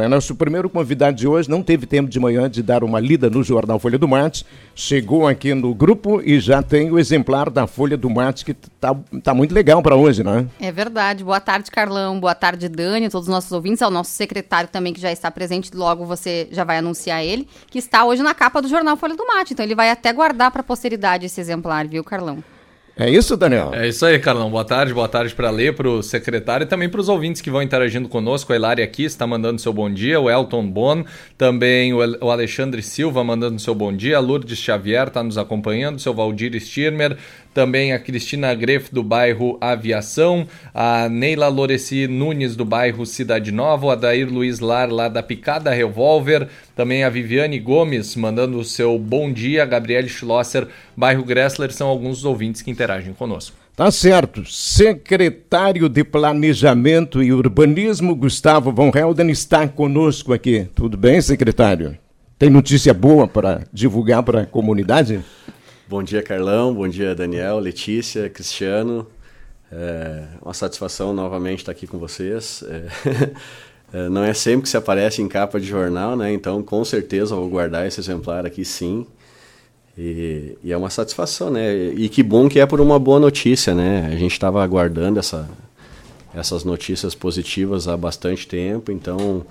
É nosso primeiro convidado de hoje não teve tempo de manhã de dar uma lida no jornal Folha do Mate. Chegou aqui no grupo e já tem o exemplar da Folha do Mate que tá, tá muito legal para hoje, né? É verdade. Boa tarde, Carlão. Boa tarde, Dani, todos os nossos ouvintes. Ao nosso secretário também que já está presente. Logo você já vai anunciar ele, que está hoje na capa do jornal Folha do Mate. Então ele vai até guardar para a posteridade esse exemplar, viu, Carlão? É isso, Daniel? É isso aí, Carlão. Boa tarde, boa tarde para ler, para o secretário e também para os ouvintes que vão interagindo conosco. A Hilária aqui está mandando seu bom dia, o Elton Bon, também o Alexandre Silva mandando seu bom dia, a Lourdes Xavier está nos acompanhando, seu Valdir Stirmer, também a Cristina Greff do bairro Aviação, a Neila Loreci Nunes do bairro Cidade Nova, o Adair Luiz Lar lá da Picada Revolver, também a Viviane Gomes mandando o seu bom dia, Gabriele Schlosser, bairro Gressler, são alguns dos ouvintes que interagem conosco. Tá certo. Secretário de Planejamento e Urbanismo, Gustavo Von Helden, está conosco aqui. Tudo bem, secretário? Tem notícia boa para divulgar para a comunidade? Bom dia, Carlão. Bom dia, Daniel, Letícia, Cristiano. É uma satisfação novamente estar aqui com vocês. É, é, não é sempre que se aparece em capa de jornal, né? Então, com certeza, vou guardar esse exemplar aqui, sim. E, e, é uma satisfação, né? E que bom que é por uma boa notícia, né? A gente estava aguardando essa, essas notícias positivas há bastante tempo, então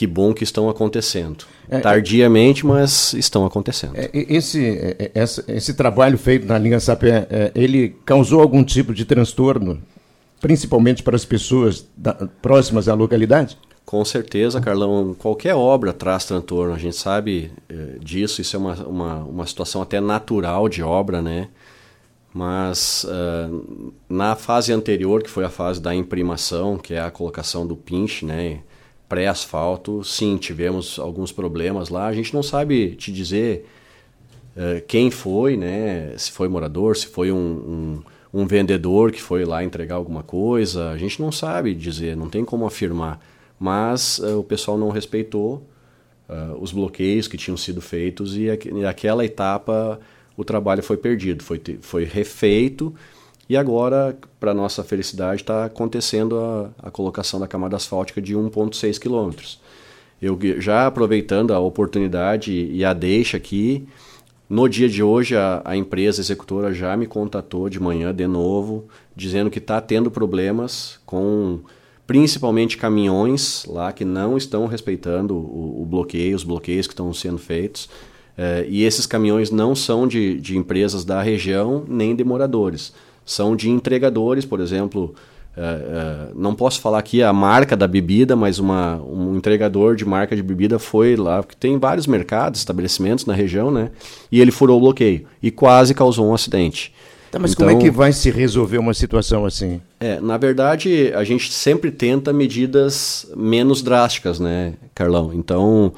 que bom que estão acontecendo. É, é, Tardiamente, mas estão acontecendo. É, esse, é, esse, esse, trabalho feito na linha Sapé, ele causou algum tipo de transtorno, principalmente para as pessoas da, próximas à localidade? Com certeza, Carlão. Qualquer obra traz transtorno, a gente sabe disso, isso é uma, uma, uma situação até natural de obra, né? Mas uh, na fase anterior, que foi a fase da imprimação, que é a colocação do pinche, né? Pré-asfalto, sim, tivemos alguns problemas lá. A gente não sabe te dizer uh, quem foi, né? Se foi morador, se foi um, um, um, vendedor que foi lá entregar alguma coisa. A gente não sabe dizer, não tem como afirmar. Mas uh, o pessoal não respeitou uh, os bloqueios que tinham sido feitos e, aqu e aquela etapa o trabalho foi perdido, foi, foi refeito e agora, para nossa felicidade, está acontecendo a, a, colocação da camada asfáltica de 1,6 quilômetros. Eu já aproveitando a oportunidade e a deixa aqui, no dia de hoje a, a empresa executora já me contatou de manhã de novo, dizendo que está tendo problemas com principalmente caminhões lá que não estão respeitando o, o bloqueio, os bloqueios que estão sendo feitos. É, e esses caminhões não são de, de empresas da região nem de moradores são de entregadores, por exemplo. É, é, não posso falar aqui a marca da bebida, mas uma, um entregador de marca de bebida foi lá, porque tem vários mercados, estabelecimentos na região, né? E ele furou o bloqueio e quase causou um acidente. Tá, mas então, como é que vai se resolver uma situação assim? É, na verdade, a gente sempre tenta medidas menos drásticas, né, Carlão? Então,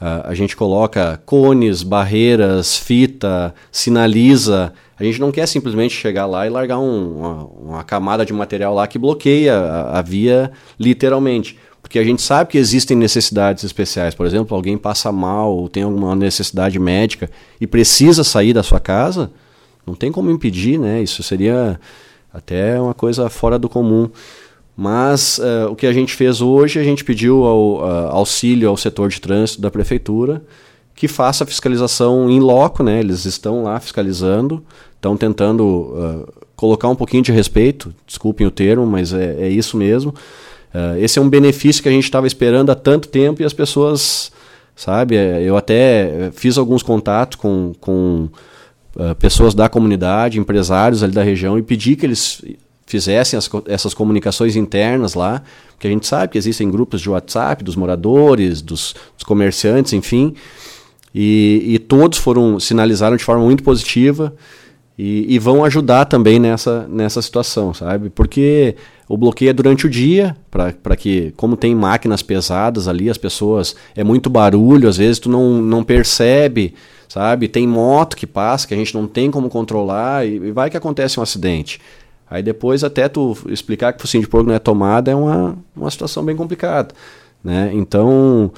a, a gente coloca cones, barreiras, fita, sinaliza a gente não quer simplesmente chegar lá e largar um, uma, uma, camada de material lá que bloqueia a, a via literalmente. Porque a gente sabe que existem necessidades especiais. Por exemplo, alguém passa mal ou tem alguma necessidade médica e precisa sair da sua casa, não tem como impedir, né? Isso seria até uma coisa fora do comum. Mas uh, o que a gente fez hoje, a gente pediu ao, uh, auxílio ao setor de trânsito da prefeitura que faça a fiscalização em loco, né? Eles estão lá fiscalizando, estão tentando uh, colocar um pouquinho de respeito, desculpem o termo, mas é, é isso mesmo. Uh, esse é um benefício que a gente estava esperando há tanto tempo e as pessoas, sabe? Eu até fiz alguns contatos com, com uh, pessoas da comunidade, empresários ali da região e pedi que eles fizessem as, essas comunicações internas lá, porque a gente sabe que existem grupos de WhatsApp dos moradores, dos, dos comerciantes, enfim. E, e todos foram sinalizaram de forma muito positiva e, e, vão ajudar também nessa, nessa situação, sabe? Porque o bloqueio é durante o dia, para que, como tem máquinas pesadas ali, as pessoas. É muito barulho, às vezes tu não, não percebe, sabe? Tem moto que passa, que a gente não tem como controlar, e, e vai que acontece um acidente. Aí depois, até tu explicar que focinho de porco não é tomada, é uma, uma situação bem complicada. Né? Então.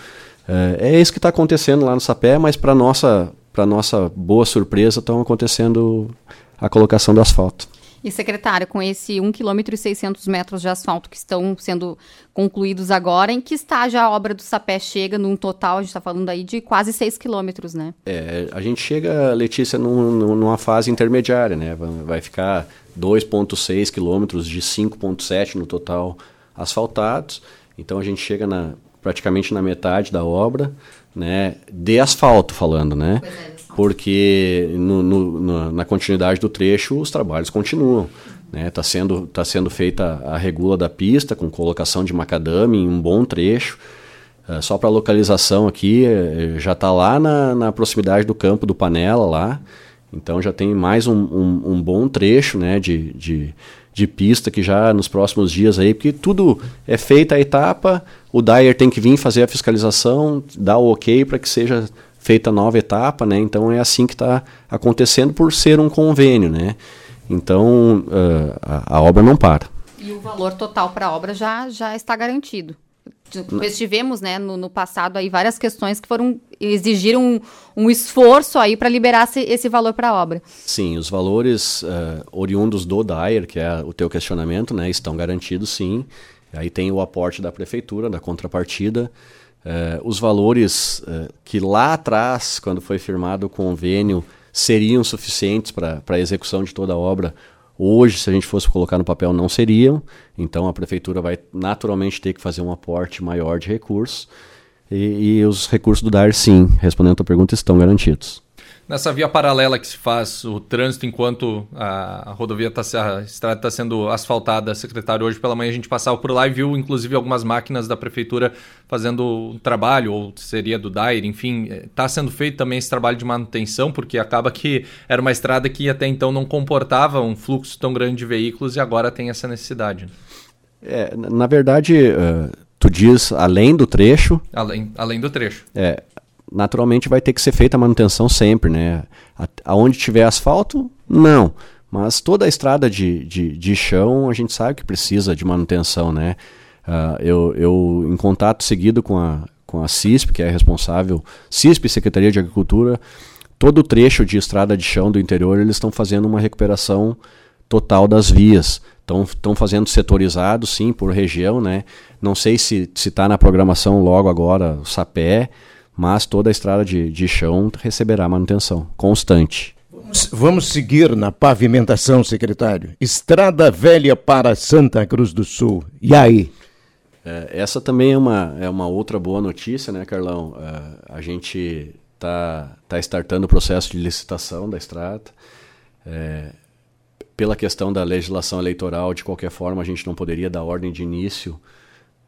É, é isso que está acontecendo lá no Sapé, mas para nossa para nossa boa surpresa estão acontecendo a colocação do asfalto. E, secretário, com esse 1 km e 600 metros de asfalto que estão sendo concluídos agora, em que estágio a obra do Sapé chega num total, a gente está falando aí de quase 6 quilômetros, né? É, a gente chega, Letícia, num, numa fase intermediária, né? Vai ficar 2,6 quilômetros de 5,7 no total asfaltados. Então a gente chega na, praticamente na metade da obra, né? De asfalto falando, né? É, porque no, no, na continuidade do trecho os trabalhos continuam. Está né? Tá sendo, tá sendo feita a regula da pista com colocação de macadame em um bom trecho. Uh, só para localização aqui, uh, já está lá na, na, proximidade do campo do Panela lá. Então já tem mais um, um, um bom trecho né, de, de, de, pista que já nos próximos dias aí, porque tudo é feita a etapa, o Dyer tem que vir fazer a fiscalização, dar o ok para que seja feita a nova etapa, né? Então é assim que está acontecendo por ser um convênio, né? Então uh, a, a, obra não para. E o valor total para a obra já, já está garantido. Nós tivemos, né, no, no, passado aí várias questões que foram exigiram um, um esforço aí para liberar esse, valor para a obra. Sim, os valores uh, oriundos do DAIR, que é o teu questionamento, né, estão garantidos, sim. Aí tem o aporte da prefeitura, da contrapartida. Uh, os valores uh, que lá atrás, quando foi firmado o convênio, seriam suficientes para a execução de toda a obra, hoje, se a gente fosse colocar no papel, não seriam. Então a prefeitura vai naturalmente ter que fazer um aporte maior de recursos. E, e os recursos do DAR, sim, respondendo a tua pergunta, estão garantidos. Nessa via paralela que se faz o trânsito enquanto a, rodovia está a estrada está sendo asfaltada, secretário, hoje pela manhã a gente passava por lá e viu inclusive algumas máquinas da prefeitura fazendo um trabalho, ou seria do DAIR, enfim, está sendo feito também esse trabalho de manutenção, porque acaba que era uma estrada que até então não comportava um fluxo tão grande de veículos e agora tem essa necessidade. É, na verdade, uh, tu diz além do trecho. Além, além do trecho. É, naturalmente vai ter que ser feita a manutenção sempre, né? Aonde tiver asfalto, não. Mas toda a estrada de, de, de chão a gente sabe que precisa de manutenção, né? Uh, eu, eu, em contato seguido com a, com a CISP, que é responsável, CISP, Secretaria de Agricultura, todo o trecho de estrada de chão do interior, eles estão fazendo uma recuperação total das vias. Estão fazendo setorizado, sim, por região, né? Não sei se está na programação logo agora o SAPé, mas toda a estrada de, de chão receberá manutenção constante. Vamos seguir na pavimentação, secretário. Estrada Velha para Santa Cruz do Sul. E aí? É, essa também é uma, é uma outra boa notícia, né, Carlão? É, a gente está tá startando o processo de licitação da estrada. É, pela questão da legislação eleitoral, de qualquer forma, a gente não poderia dar ordem de início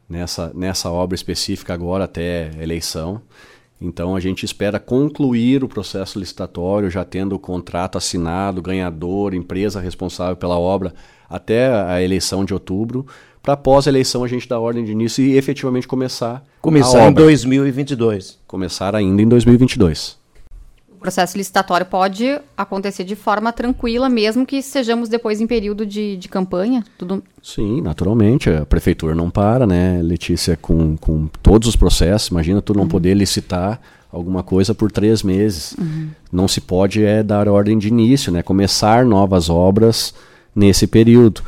nessa, nessa obra específica agora até eleição. Então a gente espera concluir o processo licitatório, já tendo o contrato assinado, ganhador, empresa responsável pela obra, até a eleição de outubro, para após a eleição a gente dar ordem de início e efetivamente começar. Começar em 2022. Começar ainda em 2022 processo licitatório pode acontecer de forma tranquila, mesmo que sejamos depois em período de, de campanha? Tudo... Sim, naturalmente. A prefeitura não para, né, Letícia, com, com todos os processos. Imagina tu não uhum. poder licitar alguma coisa por três meses. Uhum. Não se pode é dar ordem de início, né, começar novas obras nesse período.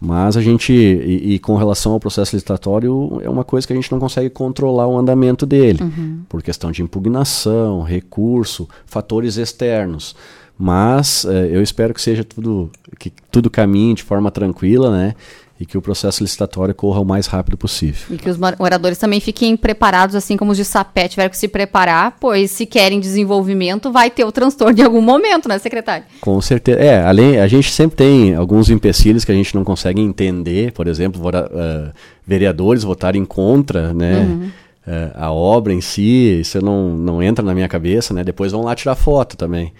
Mas a gente, e, e, com relação ao processo licitatório, é uma coisa que a gente não consegue controlar o andamento dele, uhum. por questão de impugnação, recurso, fatores externos. Mas é, eu espero que seja tudo, que tudo caminhe de forma tranquila, né? E que o processo licitatório corra o mais rápido possível. E que os moradores também fiquem preparados, assim como os de Sapé tiveram que se preparar, pois se querem desenvolvimento, vai ter o transtorno em algum momento, né, secretário? Com certeza. É, além, a gente sempre tem alguns empecilhos que a gente não consegue entender, por exemplo, uh, vereadores votarem contra, né? Uhum. Uh, a obra em si, isso não, não entra na minha cabeça, né? Depois vão lá tirar foto também.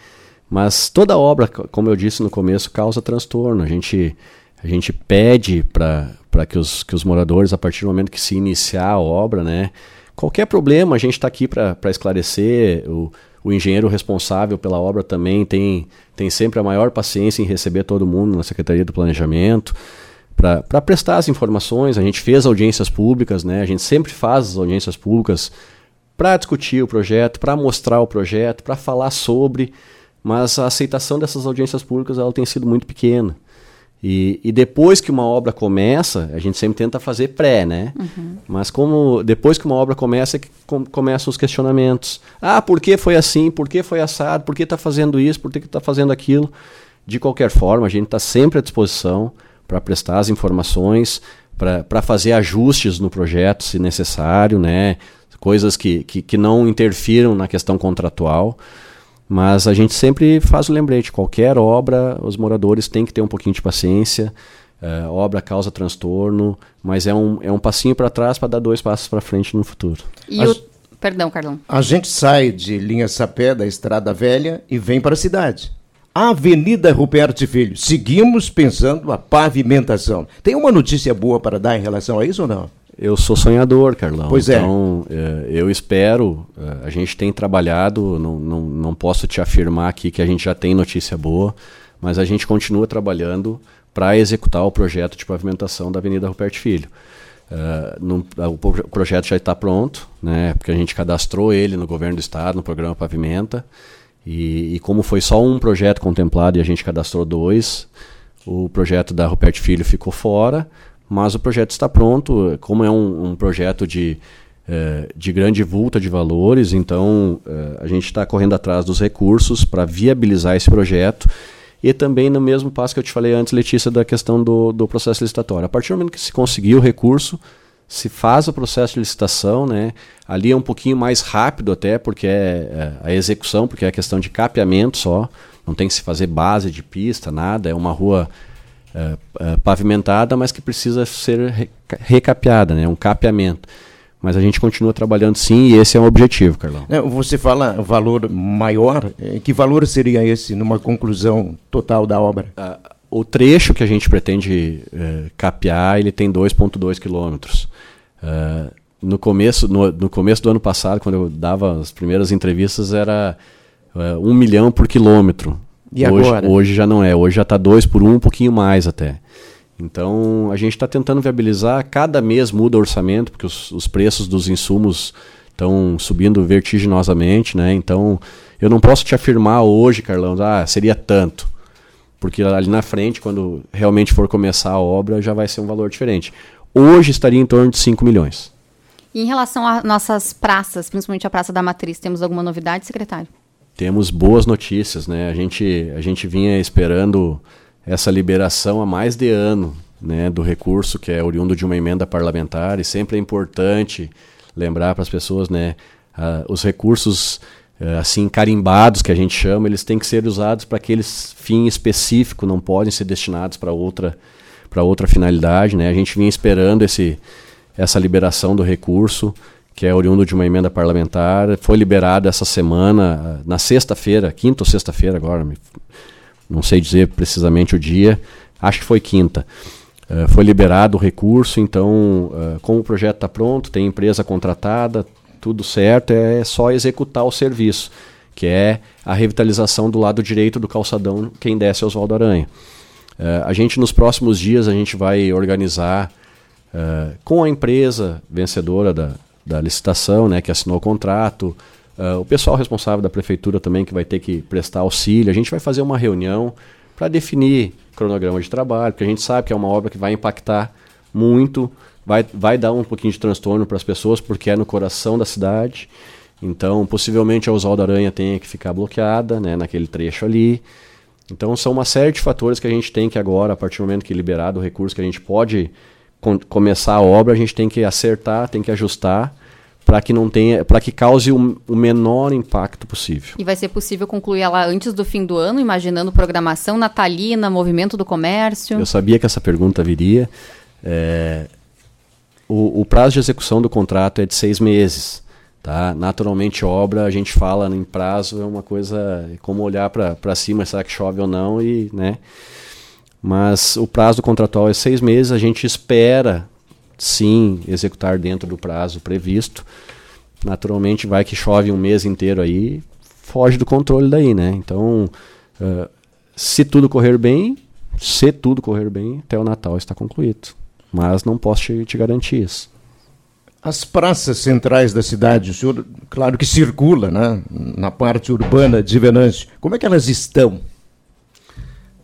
Mas toda obra, como eu disse no começo, causa transtorno. A gente a gente pede para que os, que os moradores, a partir do momento que se iniciar a obra, né, qualquer problema, a gente está aqui para esclarecer. O, o engenheiro responsável pela obra também tem, tem sempre a maior paciência em receber todo mundo na Secretaria do Planejamento para prestar as informações. A gente fez audiências públicas, né? a gente sempre faz as audiências públicas para discutir o projeto, para mostrar o projeto, para falar sobre, mas a aceitação dessas audiências públicas ela tem sido muito pequena. E, e, depois que uma obra começa, a gente sempre tenta fazer pré, né? Uhum. Mas como depois que uma obra começa, é que com, começam os questionamentos. Ah, por que foi assim? Por que foi assado? Por que está fazendo isso? Por que está fazendo aquilo? De qualquer forma, a gente está sempre à disposição para prestar as informações, para fazer ajustes no projeto, se necessário, né? Coisas que, que, que não interfiram na questão contratual. Mas a gente sempre faz o lembrete: qualquer obra, os moradores têm que ter um pouquinho de paciência. Uh, obra causa transtorno, mas é um, é um passinho para trás para dar dois passos para frente no futuro. E a, o... Perdão, Carlão. A gente sai de Linha Sapé, da Estrada Velha, e vem para a cidade. Avenida Ruperto Filho. Seguimos pensando a pavimentação. Tem uma notícia boa para dar em relação a isso ou não? Eu sou sonhador, Carlão. Pois é. Então, é, eu espero. É, a gente tem trabalhado, não, não, não posso te afirmar aqui que a gente já tem notícia boa, mas a gente continua trabalhando para executar o projeto de pavimentação da Avenida Ruperto Filho. Uh, no, o projeto já está pronto, né, porque a gente cadastrou ele no governo do estado, no programa Pavimenta, e, e, como foi só um projeto contemplado e a gente cadastrou dois, o projeto da Ruperto Filho ficou fora, mas o projeto está pronto. Como é um, um projeto de, eh, de grande vulta de valores, então eh, a gente está correndo atrás dos recursos para viabilizar esse projeto. E também no mesmo passo que eu te falei antes, Letícia, da questão do, do processo licitatório. A partir do momento que se conseguir o recurso, se faz o processo de licitação, né? Ali é um pouquinho mais rápido até, porque é, é a execução, porque é a questão de capeamento só, não tem que se fazer base de pista, nada, é uma rua é, é, pavimentada, mas que precisa ser recapeada, né? um capeamento. Mas a gente continua trabalhando sim e esse é o objetivo, Carlão. Você fala valor maior, é, que valor seria esse numa conclusão total da obra? Uh, o trecho que a gente pretende uh, capear, ele tem 2,2 quilômetros. Uh, no, começo, no, no, começo do ano passado, quando eu dava as primeiras entrevistas, era uh, um milhão por quilômetro. E hoje, agora? Hoje já não é, hoje já está dois por um, um pouquinho mais até. Então a gente está tentando viabilizar, cada mês muda o orçamento, porque os, os preços dos insumos estão subindo vertiginosamente, né? Então eu não posso te afirmar hoje, Carlão, ah, seria tanto. Porque ali na frente, quando realmente for começar a obra, já vai ser um valor diferente. Hoje estaria em torno de 5 milhões. E em relação às nossas praças, principalmente a Praça da Matriz, temos alguma novidade, secretário? Temos boas notícias, né? A gente, a gente vinha esperando essa liberação há mais de ano, né, do recurso que é oriundo de uma emenda parlamentar e sempre é importante lembrar para as pessoas, né, os recursos uh, assim carimbados que a gente chama, eles têm que ser usados para aquele fim específico, não podem ser destinados para outra para outra finalidade, né? A gente vinha esperando esse essa liberação do recurso que é oriundo de uma emenda parlamentar, foi liberado essa semana, na sexta-feira, quinta ou sexta-feira agora, não sei dizer precisamente o dia, acho que foi quinta. Uh, foi liberado o recurso, então, uh, como o projeto está pronto, tem empresa contratada, tudo certo, é só executar o serviço, que é a revitalização do lado direito do calçadão, quem desce é Oswaldo Aranha. Uh, a gente, nos próximos dias, a gente vai organizar com a empresa vencedora da, da licitação, né, que assinou o contrato, uh, o pessoal responsável da prefeitura também que vai ter que prestar auxílio. A gente vai fazer uma reunião para definir cronograma de trabalho, porque a gente sabe que é uma obra que vai impactar muito, vai, vai dar um pouquinho de transtorno para as pessoas, porque é no coração da cidade. Então, possivelmente a Oswaldo Aranha tenha que ficar bloqueada né, naquele trecho ali. Então, são uma série de fatores que a gente tem que agora, a partir do momento que liberado o recurso, que a gente pode começar a obra, a gente tem que acertar, tem que ajustar para que não tenha, para que cause o, o, menor impacto possível. E vai ser possível concluir ela antes do fim do ano, imaginando programação natalina, movimento do comércio? Eu sabia que essa pergunta viria. É, o, o, prazo de execução do contrato é de seis meses. Tá? Naturalmente, obra, a gente fala em prazo, é uma coisa é como olhar para cima, será que chove ou não, e, né? Mas o prazo contratual é seis meses, a gente espera sim executar dentro do prazo previsto. Naturalmente vai que chove um mês inteiro aí, foge do controle daí, né? Então, uh, se tudo correr bem, se tudo correr bem, até o Natal está concluído. Mas não posso te, te garantir isso. As praças centrais da cidade, o senhor, claro que circula, né? Na parte urbana de Venâncio. Como é que elas estão?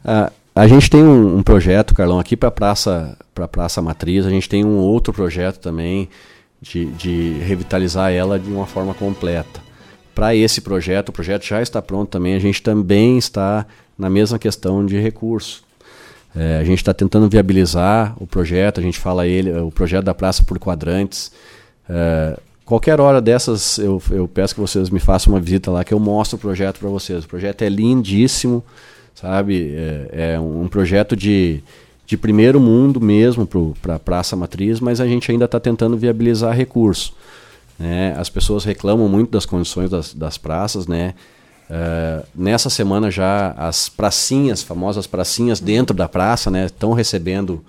Ah, a gente tem um, um projeto, Carlão, aqui para praça, para praça Matriz. A gente tem um outro projeto também de, de revitalizar ela de uma forma completa. Para esse projeto, o projeto já está pronto também. A gente também está na mesma questão de recurso. É, a gente está tentando viabilizar o projeto. A gente fala ele, o projeto da praça por quadrantes. É, qualquer hora dessas, eu, eu peço que vocês me façam uma visita lá, que eu mostro o projeto para vocês. O projeto é lindíssimo sabe? É, é um projeto de, de primeiro mundo mesmo para a Praça Matriz, mas a gente ainda está tentando viabilizar recursos. Né? As pessoas reclamam muito das condições das, das praças, né? Uh, nessa semana já as pracinhas, famosas pracinhas dentro da praça, né, estão recebendo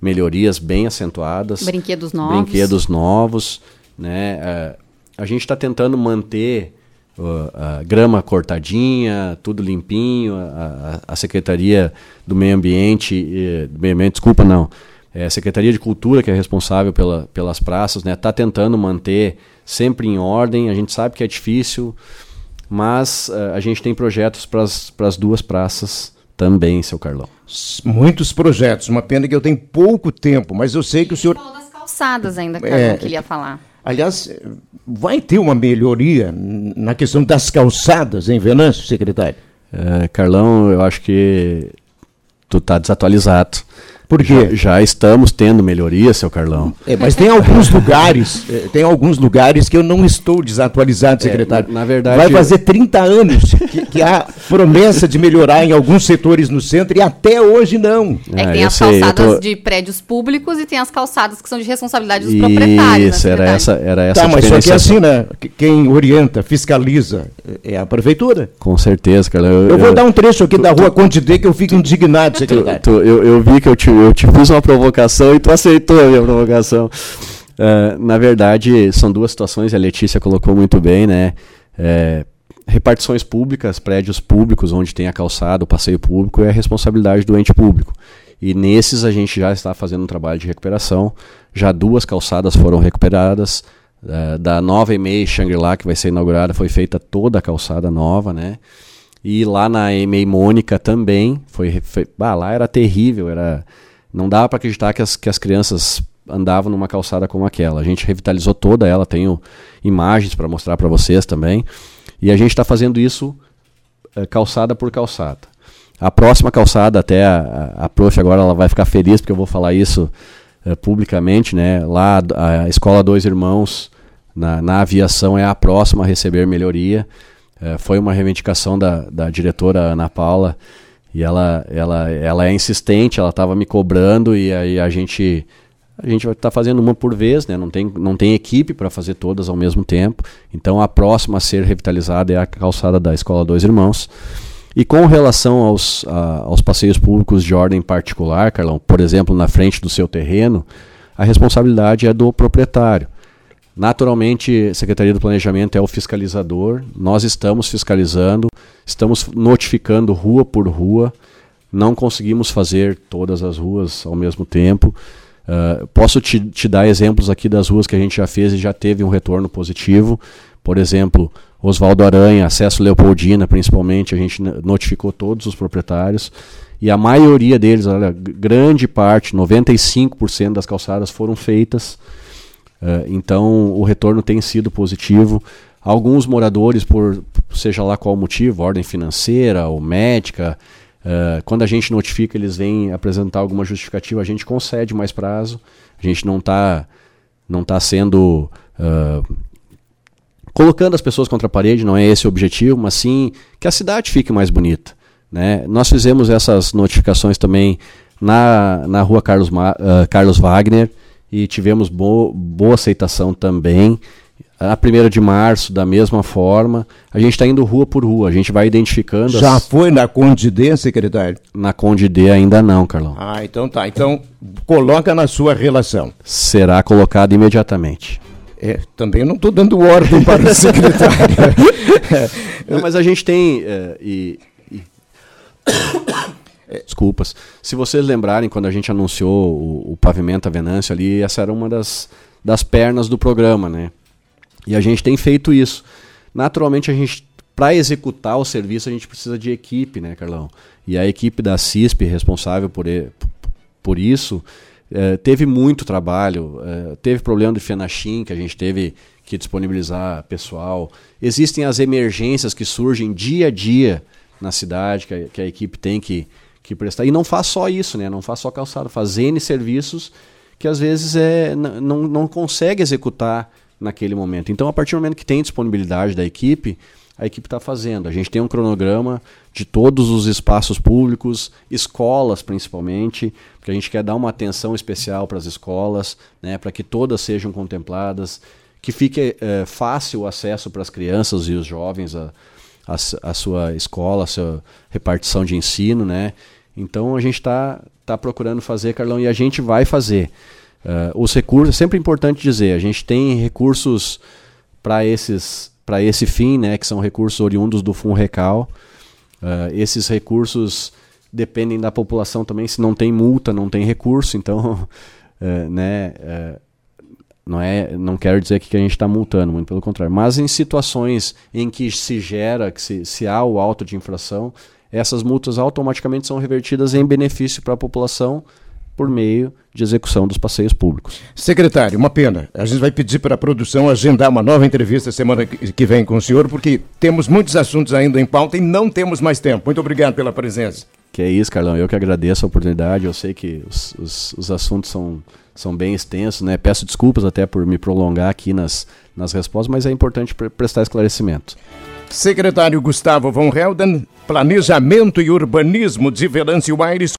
melhorias bem acentuadas. Brinquedos novos. Brinquedos novos, né? Uh, a gente está tentando manter a grama cortadinha, tudo limpinho, a, a, Secretaria do Meio Ambiente, do Meio Ambiente, desculpa, não, é a Secretaria de Cultura que é responsável pela, pelas praças, está né, tá tentando manter sempre em ordem, a gente sabe que é difícil, mas uh, a gente tem projetos para as duas praças também, seu Carlão. Muitos projetos, uma pena que eu tenho pouco tempo, mas eu sei que o senhor... Calçadas ainda, Carlão, é, que ele ia falar. Aliás, vai ter uma melhoria na questão das calçadas em Venâncio, secretário? É, Carlão, eu acho que tu está desatualizado. Por quê? Já, já, estamos tendo melhoria, seu Carlão. É, mas tem alguns lugares, é, tem alguns lugares que eu não estou desatualizado, é, secretário. É, na verdade. Vai fazer 30 anos que, que, há promessa de melhorar em alguns setores no centro e até hoje não. É que ah, tem as sei, calçadas tô... de prédios públicos e tem as calçadas que são de responsabilidade dos Isso, proprietários. Isso, era essa, era essa Tá, mas só que é assim, né? Quem orienta, fiscaliza é a prefeitura. Com certeza, Carlão. Eu, eu vou eu, dar um trecho aqui tu, da rua tu, Conde D que eu fico indignado, secretário. Tu, eu, eu vi que eu te eu te fiz uma provocação e tu aceitou a minha provocação. Uh, na verdade, são duas situações, a Letícia colocou muito bem, né? É, repartições públicas, prédios públicos onde tem a calçada, o passeio público, é a responsabilidade do ente público. E nesses a gente já está fazendo um trabalho de recuperação. Já duas calçadas foram recuperadas. Uh, da nova EMEI Shangri-La, que vai ser inaugurada, foi feita toda a calçada nova, né? E lá na EMEI Mônica também, foi, foi lá era terrível, era não dava para acreditar que as, que as crianças andavam numa calçada como aquela. A gente revitalizou toda ela, tenho imagens para mostrar para vocês também. E a gente está fazendo isso é, calçada por calçada. A próxima calçada, até a, a, a prof agora ela vai ficar feliz porque eu vou falar isso é, publicamente, né? Lá a Escola Dois Irmãos na, na aviação é a próxima a receber melhoria. É, foi uma reivindicação da, da diretora Ana Paula e ela, ela, ela é insistente, ela estava me cobrando e aí a gente a gente vai estar tá fazendo uma por vez, né? Não tem, não tem equipe para fazer todas ao mesmo tempo. Então a próxima a ser revitalizada é a calçada da Escola Dois Irmãos. E com relação aos, a, aos passeios públicos de ordem particular, Carlão, por exemplo, na frente do seu terreno, a responsabilidade é do proprietário. Naturalmente, a Secretaria do Planejamento é o fiscalizador, nós estamos fiscalizando, estamos notificando rua por rua, não conseguimos fazer todas as ruas ao mesmo tempo. Uh, posso te, te, dar exemplos aqui das ruas que a gente já fez e já teve um retorno positivo. Por exemplo, Oswaldo Aranha, acesso Leopoldina, principalmente, a gente notificou todos os proprietários. E a maioria deles, olha, grande parte, 95% das calçadas foram feitas Uh, então o retorno tem sido positivo. Alguns moradores, por seja lá qual motivo, ordem financeira ou médica, uh, quando a gente notifica, eles vêm apresentar alguma justificativa, a gente concede mais prazo. A gente não está não tá sendo. Uh, colocando as pessoas contra a parede, não é esse o objetivo, mas sim que a cidade fique mais bonita. Né? Nós fizemos essas notificações também na, na rua Carlos, uh, Carlos Wagner, e tivemos boa, boa aceitação também. A primeira de março, da mesma forma. A gente está indo rua por rua, a gente vai identificando. Já as... foi na Conde D, secretário? Na Conde D ainda não, Carlão. Ah, então tá. Então, coloca na sua relação. Será colocado imediatamente. É, também não estou dando ordem para o secretário. não, mas a gente tem. É, e... É, desculpas. Se vocês lembrarem, quando a gente anunciou o, o Pavimento Venâncio ali, essa era uma das, das pernas do programa, né? E a gente tem feito isso. Naturalmente, a gente para executar o serviço a gente precisa de equipe, né, Carlão? E a equipe da CISP, responsável por, por isso, eh, teve muito trabalho, eh, teve problema de FENACHIM, que a gente teve que disponibilizar pessoal. Existem as emergências que surgem dia a dia na cidade, que a, que a equipe tem que, que prestar. E não faz só isso, né? não faz só calçado, faz N serviços que às vezes é, não, não consegue executar naquele momento. Então, a partir do momento que tem disponibilidade da equipe, a equipe está fazendo. A gente tem um cronograma de todos os espaços públicos, escolas principalmente, porque a gente quer dar uma atenção especial para as escolas, né, para que todas sejam contempladas, que fique é, fácil o acesso para as crianças e os jovens a, a, a, sua escola, a sua repartição de ensino. Né? Então a gente está tá procurando fazer, Carlão, e a gente vai fazer. Uh, os recursos, é sempre importante dizer, a gente tem recursos para esses para esse fim, né, que são recursos oriundos do Funrecal. Uh, esses recursos dependem da população também. Se não tem multa, não tem recurso. Então, uh, né, uh, não é, não quero dizer que a gente está multando, muito pelo contrário. Mas em situações em que se gera, que se, se há o auto de infração, essas multas automaticamente são revertidas em benefício para a população por meio de execução dos passeios públicos. Secretário, uma pena. A gente vai pedir para a produção agendar uma nova entrevista semana que vem com o senhor, porque temos muitos assuntos ainda em pauta e não temos mais tempo. Muito obrigado pela presença. Que é isso, Carlão. Eu que agradeço a oportunidade. Eu sei que os, os, os assuntos são, são bem extensos, né? Peço desculpas até por me prolongar aqui nas, nas respostas, mas é importante prestar esclarecimento. Secretário Gustavo Von Helden, Planejamento e Urbanismo de Venâncio Aires.